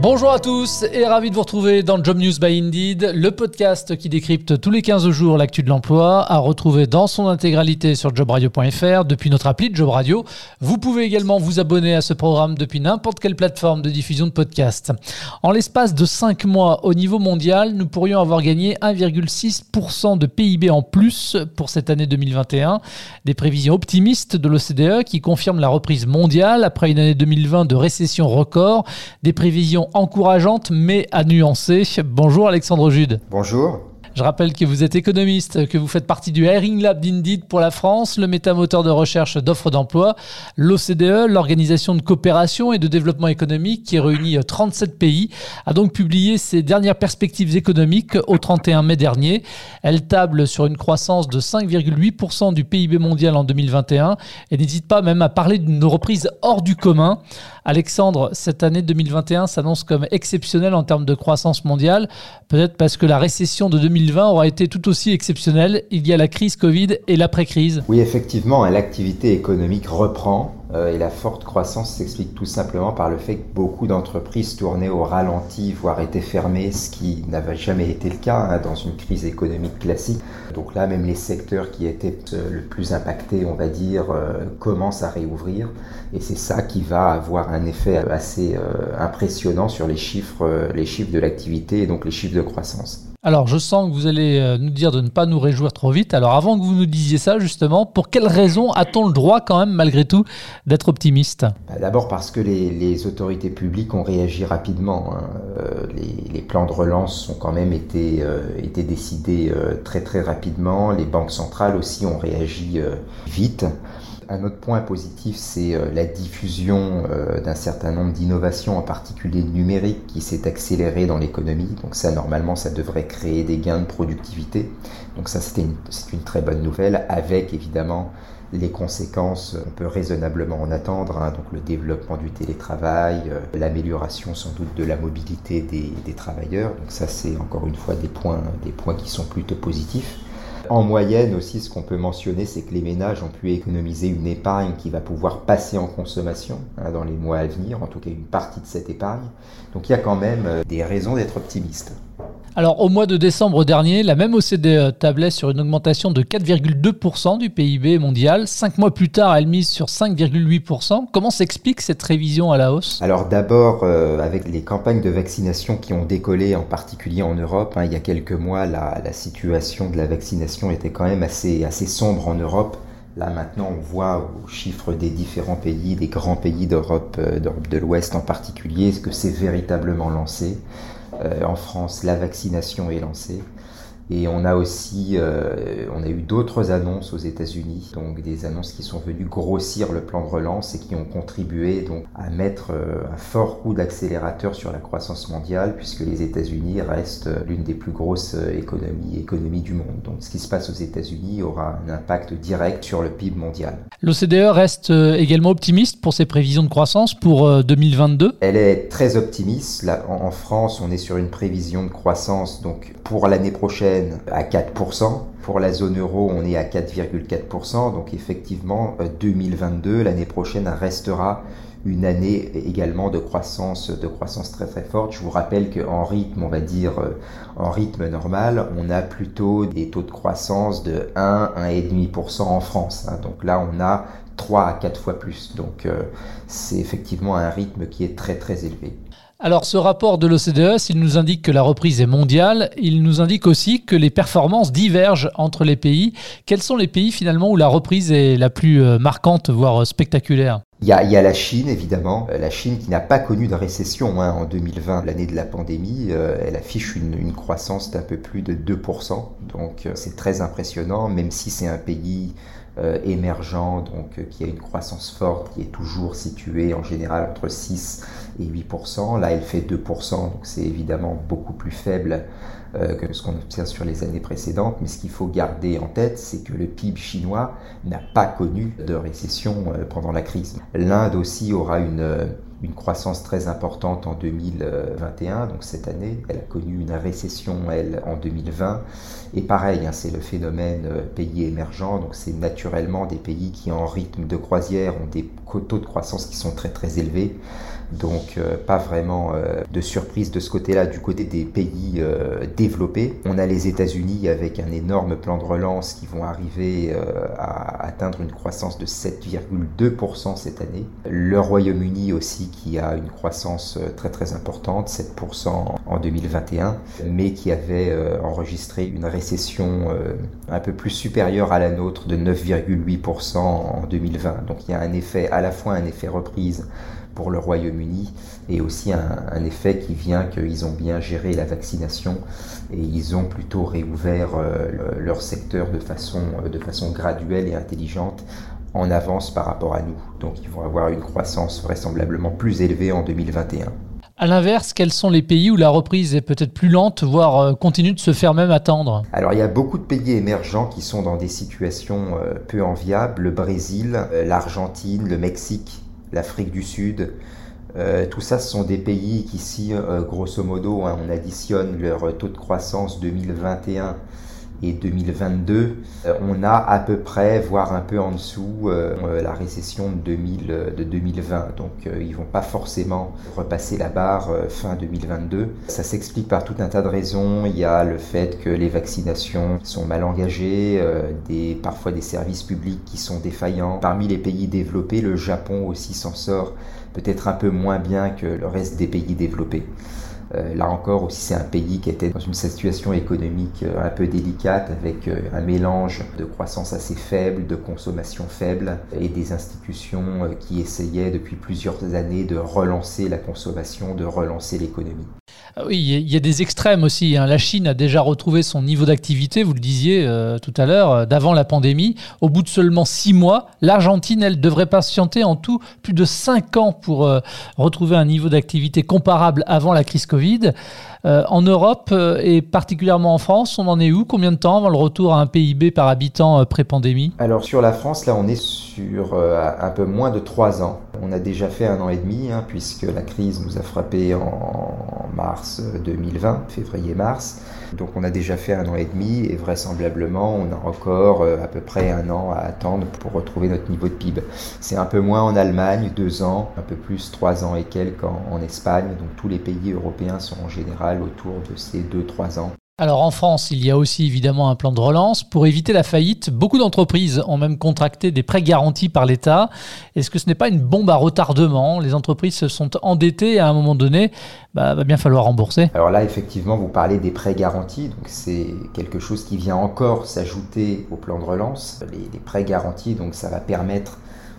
Bonjour à tous et ravi de vous retrouver dans Job News by Indeed, le podcast qui décrypte tous les 15 jours l'actu de l'emploi, à retrouver dans son intégralité sur jobradio.fr depuis notre appli Job Radio. Vous pouvez également vous abonner à ce programme depuis n'importe quelle plateforme de diffusion de podcast. En l'espace de 5 mois au niveau mondial, nous pourrions avoir gagné 1,6% de PIB en plus pour cette année 2021. Des prévisions optimistes de l'OCDE qui confirment la reprise mondiale après une année 2020 de récession record. Des prévisions encourageante mais à nuancer. Bonjour Alexandre Jude. Bonjour. Je rappelle que vous êtes économiste, que vous faites partie du Hiring Lab d'Indeed pour la France, le métamoteur de recherche d'offres d'emploi, l'OCDE, l'Organisation de coopération et de développement économique qui réunit 37 pays, a donc publié ses dernières perspectives économiques au 31 mai dernier. Elle table sur une croissance de 5,8% du PIB mondial en 2021 et n'hésite pas même à parler d'une reprise hors du commun. Alexandre, cette année 2021 s'annonce comme exceptionnelle en termes de croissance mondiale, peut-être parce que la récession de 2020 aura été tout aussi exceptionnelle. Il y a la crise Covid et l'après-crise. Oui, effectivement, l'activité économique reprend et la forte croissance s'explique tout simplement par le fait que beaucoup d'entreprises tournaient au ralenti, voire étaient fermées, ce qui n'avait jamais été le cas hein, dans une crise économique classique. Donc là, même les secteurs qui étaient euh, le plus impactés, on va dire, euh, commencent à réouvrir. Et c'est ça qui va avoir un effet assez impressionnant sur les chiffres, les chiffres de l'activité et donc les chiffres de croissance. Alors, je sens que vous allez euh, nous dire de ne pas nous réjouir trop vite. Alors, avant que vous nous disiez ça, justement, pour quelles raisons a-t-on le droit, quand même, malgré tout, d'être optimiste? Bah, D'abord parce que les, autorités publiques ont réagi rapidement. Hein. Euh, les, plans de relance ont quand même été, euh, été décidés très très rapidement. Les banques centrales aussi ont réagi vite. Un autre point positif, c'est euh, la diffusion euh, d'un certain nombre d'innovations, en particulier numériques, qui s'est accélérée dans l'économie. Donc ça, normalement, ça devrait créer des gains de productivité. Donc ça, c'est une, très bonne nouvelle, avec évidemment les conséquences, on peut raisonnablement en attendre, hein. donc le développement du télétravail, euh, l'amélioration sans doute de la mobilité des, travailleurs. Donc ça, c'est encore une fois des points qui sont plutôt positifs. En moyenne aussi, ce qu'on peut mentionner, c'est que les ménages ont pu économiser une épargne qui va pouvoir passer en consommation hein, dans les mois à venir, en tout cas une partie de cette épargne. Donc il y a quand même euh, des raisons d'être optimiste. Alors au mois de décembre dernier, la même OCDE tablait sur une augmentation de 4,2% du PIB mondial. Cinq mois plus tard, elle mise sur 5,8%. Comment s'explique cette révision à la hausse? Alors d'abord, euh, avec les campagnes de vaccination qui ont décollé, en particulier en Europe, hein, il y a quelques mois, la, situation de la vaccination était quand même assez, sombre en Europe. Là maintenant, on voit au chiffre des différents pays, des grands pays d'Europe, euh, d'Europe de l'Ouest en particulier, ce que c'est véritablement lancé. Euh, en France, la vaccination est lancée. Et on a aussi, euh, on a eu d'autres annonces aux États-Unis, donc des annonces qui sont venues grossir le plan de relance et qui ont contribué donc à mettre euh, un fort coup d'accélérateur sur la croissance mondiale, puisque les États-Unis restent l'une des plus grosses économies, économies du monde. Donc, ce qui se passe aux États-Unis aura un impact direct sur le PIB mondial. L'OCDE reste euh, également optimiste pour ses prévisions de croissance pour 2022. Elle est très optimiste. Là, en France, on est sur une prévision de croissance donc pour l'année prochaine à 4%. Pour la zone euro, on est à 4,4%. Donc effectivement, 2022, euh, l'année prochaine, restera une année également de croissance, de croissance très très forte. Je vous rappelle qu'en rythme, on va dire euh, en rythme normal, on a plutôt des taux de croissance de 1, 1,5% en France. Hein. Donc là, on a 3 à 4 fois plus. Donc euh, c'est effectivement un rythme qui est très très élevé. Alors ce rapport de l'OCDE, s'il nous indique que la reprise est mondiale, il nous indique aussi que les performances divergent entre les pays. Quels sont les pays finalement où la reprise est la plus euh, marquante, voire euh, spectaculaire? Il y, a, la Chine, évidemment. Euh, la Chine qui n'a pas connu de récession hein, en 2020, l'année de la pandémie. elle affiche une, une croissance d'un peu plus de 2%. Donc c'est très impressionnant, même si c'est un pays euh, émergent, donc euh, qui a une croissance forte, qui est toujours située en général entre 6 et 8%. Là, elle fait 2%, donc c'est évidemment beaucoup plus faible euh, que ce qu'on observe sur les années précédentes. Mais ce qu'il faut garder en tête, c'est que le PIB chinois n'a pas connu de récession pendant la crise. L'Inde aussi aura une une croissance très importante en 2021, donc cette année. Elle a connu une récession, elle, en 2020. Et pareil, hein, c'est le phénomène euh, pays émergents, donc c'est naturellement des pays qui en rythme de croisière ont des taux de croissance qui sont très très élevés. Donc euh, pas vraiment euh, de surprise de ce côté-là du côté des pays développés. On a les États-Unis avec un énorme plan de relance qui vont arriver à atteindre une croissance de 7,2% cette année. Le Royaume-Uni aussi qui a une croissance très très importante, 7% en 2021, mais qui avait enregistré une récession un peu plus supérieure à la nôtre de 9,8% en 2020. Donc il y a un effet à la fois un effet reprise pour le Royaume-Uni et aussi un, effet qui vient qu'ils ont bien géré la vaccination et ils ont plutôt réouvert euh, leur secteur de façon, euh, de façon graduelle et intelligente en avance par rapport à nous. Donc ils vont avoir une croissance vraisemblablement plus élevée en 2021. À l'inverse, quels sont les pays où la reprise est peut-être plus lente, voire euh, continue de se faire même attendre? Alors il y a beaucoup de pays émergents qui sont dans des situations peu enviables. Le Brésil, l'Argentine, le Mexique l'Afrique du Sud. Euh, tout ça, ce sont des pays qui, si euh, grosso modo, hein, on additionne leur taux de croissance 2021 et 2022, euh, on a à peu près, voire un peu en dessous, euh, la récession de, 2000, de 2020. Donc euh, ils vont pas forcément repasser la barre fin 2022. Ça s'explique par tout un tas de raisons. Il y a le fait que les vaccinations sont mal engagées, parfois des services publics qui sont défaillants. Parmi les pays développés, le Japon aussi s'en sort peut-être un peu moins bien que le reste des pays développés. Euh, là encore aussi c'est un pays qui était dans une situation économique euh, un peu délicate avec euh, un mélange de croissance assez faible, de consommation faible et des institutions qui essayaient depuis plusieurs années de relancer la consommation, de relancer l'économie. Ah oui, il y a des extrêmes aussi. Hein. La Chine a déjà retrouvé son niveau d'activité, vous le disiez euh, tout à l'heure, euh, d'avant la pandémie. Au bout de seulement six mois, l'Argentine, elle, devrait patienter en tout plus de cinq ans pour euh, retrouver un niveau d'activité comparable avant la crise Covid. en Europe et particulièrement en France, on en est où? Combien de temps avant le retour à un PIB par habitant pré-pandémie? Alors sur la France, là, on est sur un peu moins de trois ans. On a déjà fait un an et demi, hein, puisque la crise nous a frappé en mars 2020, février-mars. Donc on a déjà fait un an et demi et vraisemblablement on a encore euh, à peu près un an à attendre pour retrouver notre niveau de PIB. C'est un peu moins en Allemagne, deux ans, un peu plus trois ans et quelques en, en Espagne. Donc tous les pays européens sont en général autour de ces deux, trois ans. Alors en France, il y a aussi évidemment un plan de relance. Pour éviter la faillite, beaucoup d'entreprises ont même contracté des prêts garantis par l'État. Est-ce que ce n'est pas une bombe à retardement? Les entreprises se sont endettées et à un moment donné, bah, va bien falloir rembourser. Alors là, effectivement, vous parlez des prêts garantis. Donc c'est quelque chose qui vient encore s'ajouter au plan de relance. Les, les prêts garantis, donc ça va permettre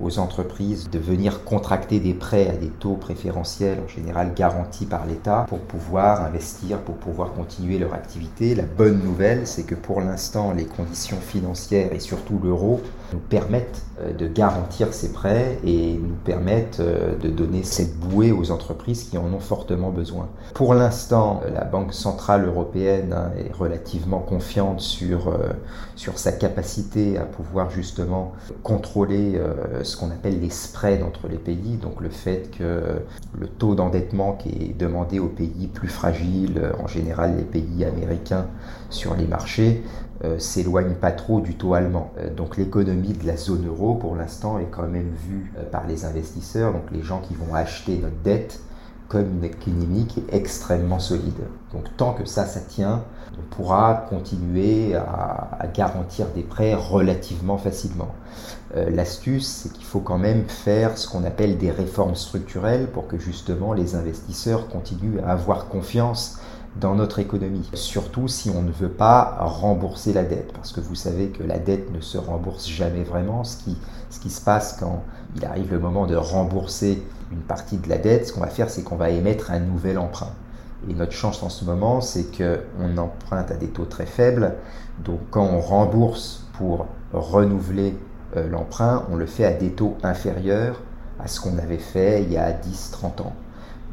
aux entreprises de venir contracter des prêts à des taux préférentiels, en général garantis par l'État, pour pouvoir investir, pour pouvoir continuer leur activité. La bonne nouvelle, c'est que pour l'instant, les conditions financières et surtout l'euro nous permettent euh, de garantir ces prêts et nous permettent euh, de donner cette bouée aux entreprises qui en ont fortement besoin. Pour l'instant, la Banque centrale européenne hein, est relativement confiante sur, euh, sur sa capacité à pouvoir justement contrôler ce qu'on appelle les spreads entre les pays, donc le fait que le taux d'endettement qui est demandé aux pays plus fragiles, en général les pays américains sur les marchés, euh, s'éloigne pas trop du taux allemand. Euh, donc l'économie de la zone euro pour l'instant est quand même vue euh, par les investisseurs, donc les gens qui vont acheter notre dette, comme une économie qui est extrêmement solide. Donc tant que ça, ça tient, on pourra continuer à, garantir des prêts relativement facilement. L'astuce, c'est qu'il faut quand même faire ce qu'on appelle des réformes structurelles pour que justement les investisseurs continuent à avoir confiance dans notre économie. Surtout si on ne veut pas rembourser la dette, parce que vous savez que la dette ne se rembourse jamais vraiment. Ce qui, se passe quand il arrive le moment de rembourser une partie de la dette, ce qu'on va faire, c'est qu'on va émettre un nouvel emprunt. Et notre chance en ce moment, c'est qu'on emprunte à des taux très faibles. Donc quand on rembourse pour renouveler euh, l'emprunt, on le fait à des taux inférieurs à ce qu'on avait fait il y a 10-30 ans.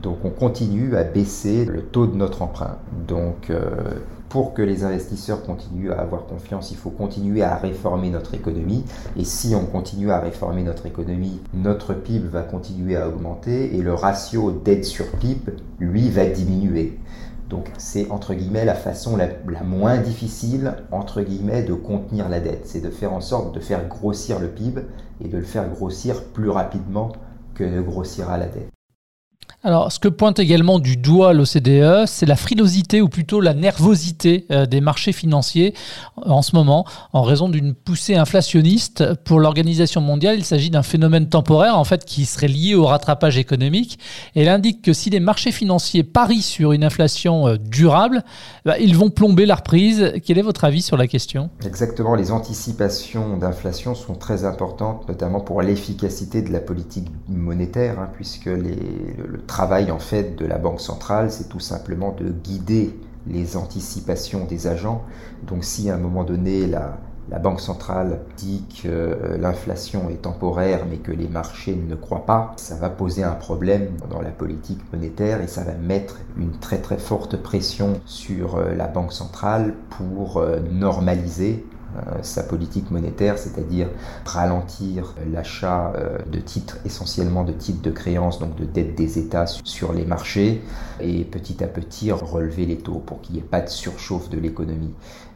Donc on continue à baisser le taux de notre emprunt. Donc euh, pour que les investisseurs continuent à avoir confiance, il faut continuer à réformer notre économie. Et si on continue à réformer notre économie, notre PIB va continuer à augmenter et le ratio dette sur PIB, lui, va diminuer. Donc c'est entre guillemets la façon la, moins difficile entre guillemets de contenir la dette, c'est de faire en sorte de faire grossir le PIB et de le faire grossir plus rapidement que ne grossira la dette. Alors, ce que pointe également du doigt l'OCDE, c'est la frilosité ou plutôt la nervosité euh, des marchés financiers en ce moment, en raison d'une poussée inflationniste. Pour l'Organisation mondiale, il s'agit d'un phénomène temporaire, en fait, qui serait lié au rattrapage économique. elle indique que si les marchés financiers parient sur une inflation euh, durable, bah, ils vont plomber la reprise. Quel est votre avis sur la question? Exactement, les anticipations d'inflation sont très importantes, notamment pour l'efficacité de la politique monétaire, hein, puisque les, le travail en fait de la Banque centrale, c'est tout simplement de guider les anticipations des agents. Donc si à un moment donné la, Banque centrale dit que euh, l'inflation est temporaire mais que les marchés ne croient pas, ça va poser un problème dans la politique monétaire et ça va mettre une très très forte pression sur euh, la Banque centrale pour euh, normaliser sa politique monétaire, c'est-à-dire ralentir l'achat euh, de titres, essentiellement de titres de créances, donc de dettes des États sur les marchés, et petit à petit relever les taux pour qu'il n'y ait pas de surchauffe de l'économie.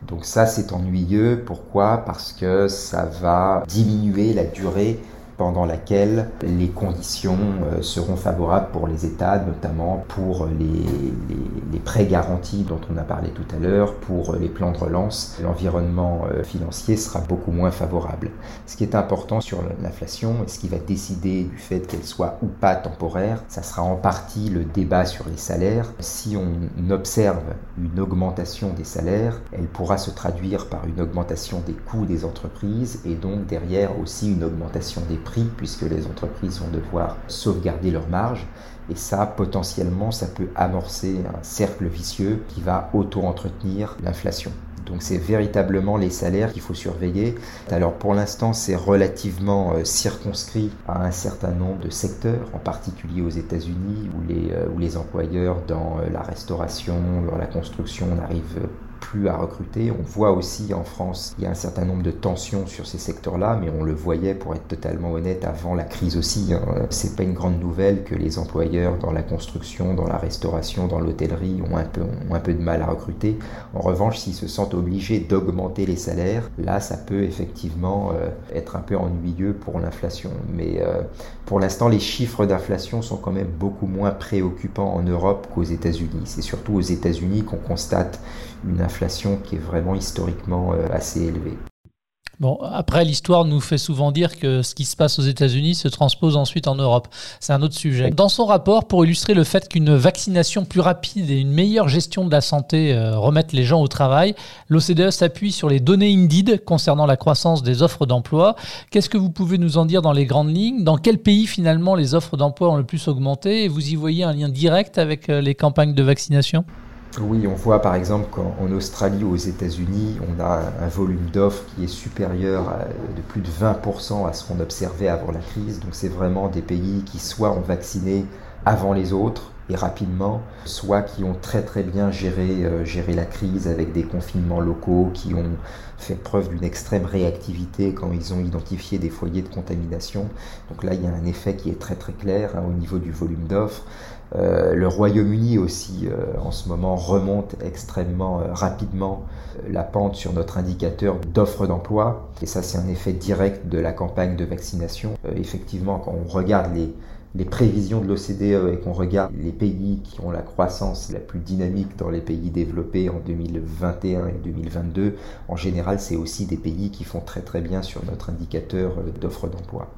Donc ça, c'est ennuyeux. Pourquoi? Parce que ça va diminuer la durée pendant laquelle les conditions euh, seront favorables pour les États, notamment pour les, prêts garantis dont on a parlé tout à l'heure, pour les plans de relance. L'environnement euh, financier sera beaucoup moins favorable. Ce qui est important sur l'inflation ce qui va décider du fait qu'elle soit ou pas temporaire, ça sera en partie le débat sur les salaires. Si on observe une augmentation des salaires, elle pourra se traduire par une augmentation des coûts des entreprises et donc derrière aussi une augmentation des puisque les entreprises vont devoir sauvegarder leurs marges. Et ça, potentiellement, ça peut amorcer un cercle vicieux qui va auto-entretenir l'inflation. Donc c'est véritablement les salaires qu'il faut surveiller. Alors pour l'instant c'est relativement euh, circonscrit à un certain nombre de secteurs, en particulier aux États-Unis où les, euh, où les employeurs dans euh, la restauration, dans la construction n'arrivent plus à recruter. On voit aussi en France, il y a un certain nombre de tensions sur ces secteurs-là, mais on le voyait, pour être totalement honnête, avant la crise aussi. Hein. C'est pas une grande nouvelle que les employeurs dans la construction, dans la restauration, dans l'hôtellerie ont un peu, ont un de mal à recruter. En revanche, s'ils se sentent obligés d'augmenter les salaires, là, ça peut effectivement euh, être un peu ennuyeux pour l'inflation. Mais euh, pour l'instant, les chiffres d'inflation sont quand même beaucoup moins préoccupants en Europe qu'aux États-Unis. C'est surtout aux États-Unis qu'on constate une inflation qui est vraiment historiquement euh, assez élevée. Bon, après, l'histoire nous fait souvent dire que ce qui se passe aux États-Unis se transpose ensuite en Europe. C'est un autre sujet. Dans son rapport, pour illustrer le fait qu'une vaccination plus rapide et une meilleure gestion de la santé euh, remettent les gens au travail, l'OCDE s'appuie sur les données Indeed concernant la croissance des offres d'emploi. Qu'est-ce que vous pouvez nous en dire dans les grandes lignes? Dans quel pays, finalement, les offres d'emploi ont le plus augmenté? Et vous y voyez un lien direct avec euh, les campagnes de vaccination? Oui, on voit par exemple qu'en Australie ou aux États-Unis, on a un volume d'offres qui est supérieur de plus de 20% à ce qu'on observait avant la crise. Donc c'est vraiment des pays qui soit ont vacciné avant les autres et rapidement, soit qui ont très très bien géré, euh, géré la crise avec des confinements locaux, qui ont fait preuve d'une extrême réactivité quand ils ont identifié des foyers de contamination. Donc là, il y a un effet qui est très très clair hein, au niveau du volume d'offres. Euh, le Royaume-Uni aussi, euh, en ce moment, remonte extrêmement euh, rapidement la pente sur notre indicateur d'offre d'emploi. Et ça, c'est un effet direct de la campagne de vaccination. effectivement, quand on regarde les, les prévisions de l'OCDE et qu'on regarde les pays qui ont la croissance la plus dynamique dans les pays développés en 2021 et 2022, en général, c'est aussi des pays qui font très très bien sur notre indicateur d'offre d'emploi.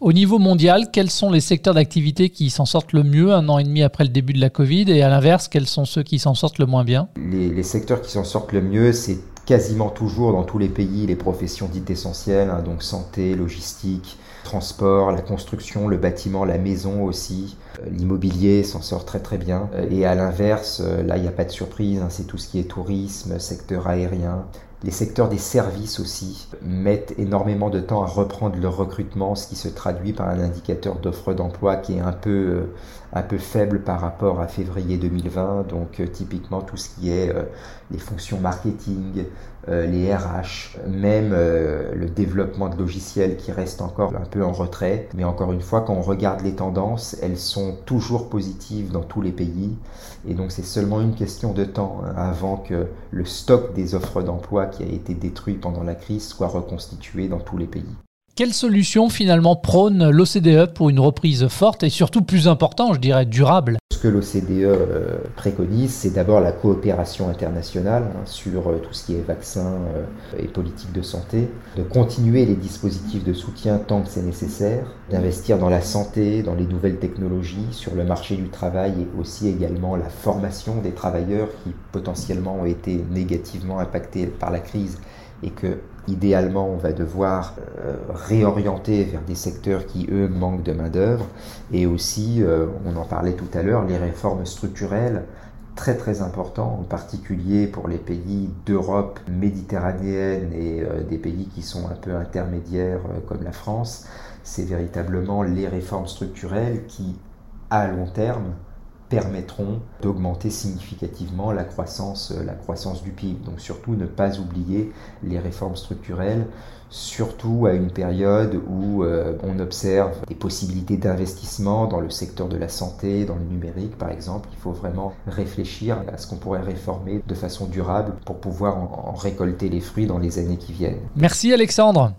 Au niveau mondial, quels sont les secteurs d'activité qui s'en sortent le mieux un an et demi après le début de la Covid? Et à l'inverse, quels sont ceux qui s'en sortent le moins bien? Les, secteurs qui s'en sortent le mieux, c'est quasiment toujours dans tous les pays les professions dites essentielles, hein, donc santé, logistique, transport, la construction, le bâtiment, la maison aussi. Euh, l'immobilier s'en sort très très bien. Euh, et à l'inverse, euh, là il n'y a pas de surprise, hein, c'est tout ce qui est tourisme, secteur aérien, Les secteurs des services aussi mettent énormément de temps à reprendre le recrutement, ce qui se traduit par un indicateur d'offre d'emploi qui est un peu, un peu faible par rapport à février 2020. Donc euh, typiquement tout ce qui est euh, les fonctions marketing, les RH, même le développement de logiciels qui reste encore un peu en retrait. Mais encore une fois, quand on regarde les tendances, elles sont toujours positives dans tous les pays. Et donc c'est seulement une question de temps hein, avant que le stock des offres d'emploi qui a été détruit pendant la crise soit reconstitué dans tous les pays. Quelle solution finalement prône l'OCDE pour une reprise forte et surtout plus importante, je dirais, durable? Ce que l'OCDE euh, préconise, c'est d'abord la coopération internationale hein, sur euh, tout ce qui est vaccins euh, et politique de santé, de continuer les dispositifs de soutien tant que c'est nécessaire, d'investir dans la santé, dans les nouvelles technologies, sur le marché du travail et aussi également la formation des travailleurs qui potentiellement ont été négativement impactés par la crise et que idéalement on va devoir euh, réorienter vers des secteurs qui eux manquent de main d'œuvre et aussi euh, on en parlait tout à l'heure les réformes structurelles très très importantes en particulier pour les pays d'Europe méditerranéenne et euh, des pays qui sont un peu intermédiaires comme la France. C'est véritablement les réformes structurelles qui à long terme permettront d'augmenter significativement la croissance, euh, la croissance du PIB. Donc surtout ne pas oublier les réformes structurelles, surtout à une période où euh, on observe des possibilités d'investissement dans le secteur de la santé, dans le numérique par exemple. Il faut vraiment réfléchir à ce qu'on pourrait réformer de façon durable pour pouvoir en récolter les fruits dans les années qui viennent. Merci Alexandre.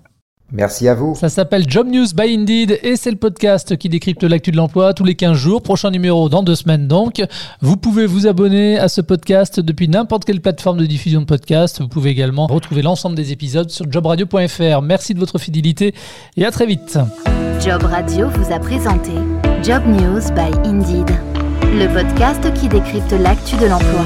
Merci à vous. Ça s'appelle Job News by Indeed et c'est le podcast qui décrypte l'actu de l'emploi tous les 15 jours. Prochain numéro dans deux semaines donc. Vous pouvez vous abonner à ce podcast depuis n'importe quelle plateforme de diffusion de podcast. Vous pouvez également retrouver l'ensemble des épisodes sur jobradio.fr. Merci de votre fidélité et à très vite. Job Radio vous a présenté Job News by Indeed, le podcast qui décrypte l'actu de l'emploi.